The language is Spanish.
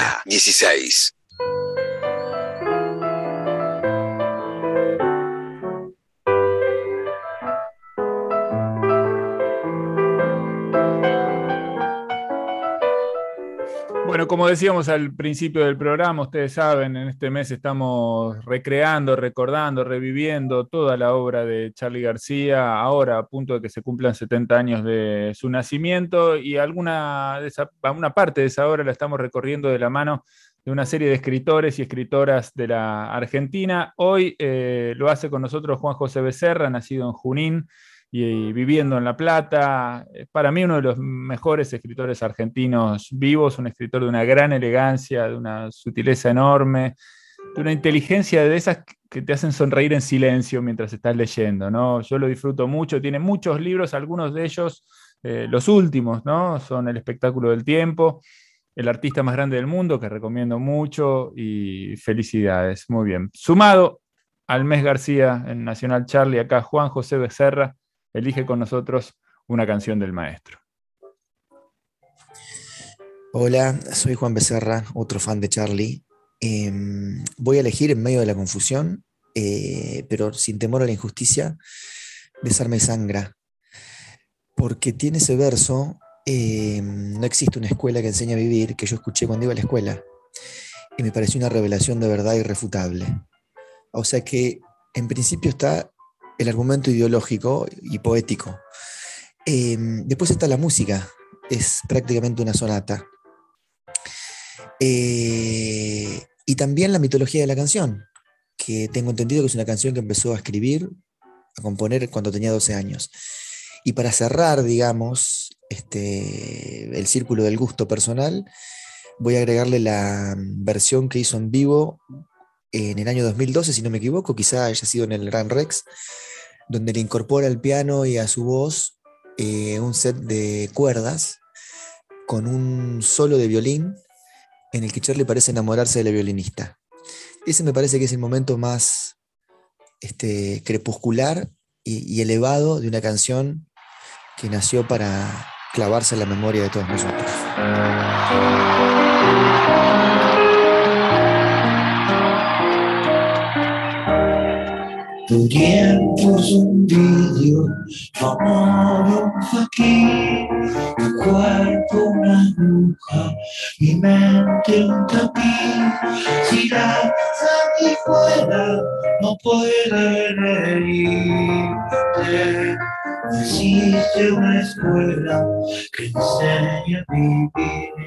Día 16. Bueno, como decíamos al principio del programa, ustedes saben, en este mes estamos recreando, recordando, reviviendo toda la obra de Charlie García, ahora a punto de que se cumplan 70 años de su nacimiento y alguna de esa, una parte de esa obra la estamos recorriendo de la mano de una serie de escritores y escritoras de la Argentina. Hoy eh, lo hace con nosotros Juan José Becerra, nacido en Junín y, viviendo en La Plata. Para mí uno de los mejores escritores argentinos vivos, un escritor de una gran elegancia, de una sutileza enorme, de una inteligencia de esas que te hacen sonreír en silencio mientras estás leyendo. ¿no? Yo lo disfruto mucho, tiene muchos libros, algunos de ellos, eh, los últimos, ¿no? son El espectáculo del tiempo. El artista más grande del mundo, que recomiendo mucho y felicidades. Muy bien. Sumado al mes García en Nacional Charlie, acá Juan José Becerra, elige con nosotros una canción del maestro. Hola, soy Juan Becerra, otro fan de Charlie. Em, voy a elegir en medio de la confusión, eh, pero sin temor a la injusticia, Besarme Sangra, porque tiene ese verso, em, no existe una escuela que enseñe a vivir, que yo escuché cuando iba a la escuela, y me pareció una revelación de verdad irrefutable. O sea que en principio está el argumento ideológico y poético. Em, después está la música, es prácticamente una sonata. Eh, y también la mitología de la canción, que tengo entendido que es una canción que empezó a escribir, a componer cuando tenía 12 años. Y para cerrar, digamos, este, el círculo del gusto personal, voy a agregarle la versión que hizo en vivo en el año 2012, si no me equivoco, quizá haya sido en el Gran Rex, donde le incorpora al piano y a su voz eh, un set de cuerdas con un solo de violín en el que Charlie parece enamorarse de la violinista. Ese me parece que es el momento más este, crepuscular y, elevado de una canción que nació para clavarse en la memoria de todos nosotros. Tu tiempo es un vídeo, tu amor un faquín, tu cuerpo una aguja, mi mente un tapiz. Si la aquí fuera, no puede reírte. Existe una escuela que enseñe a vivir.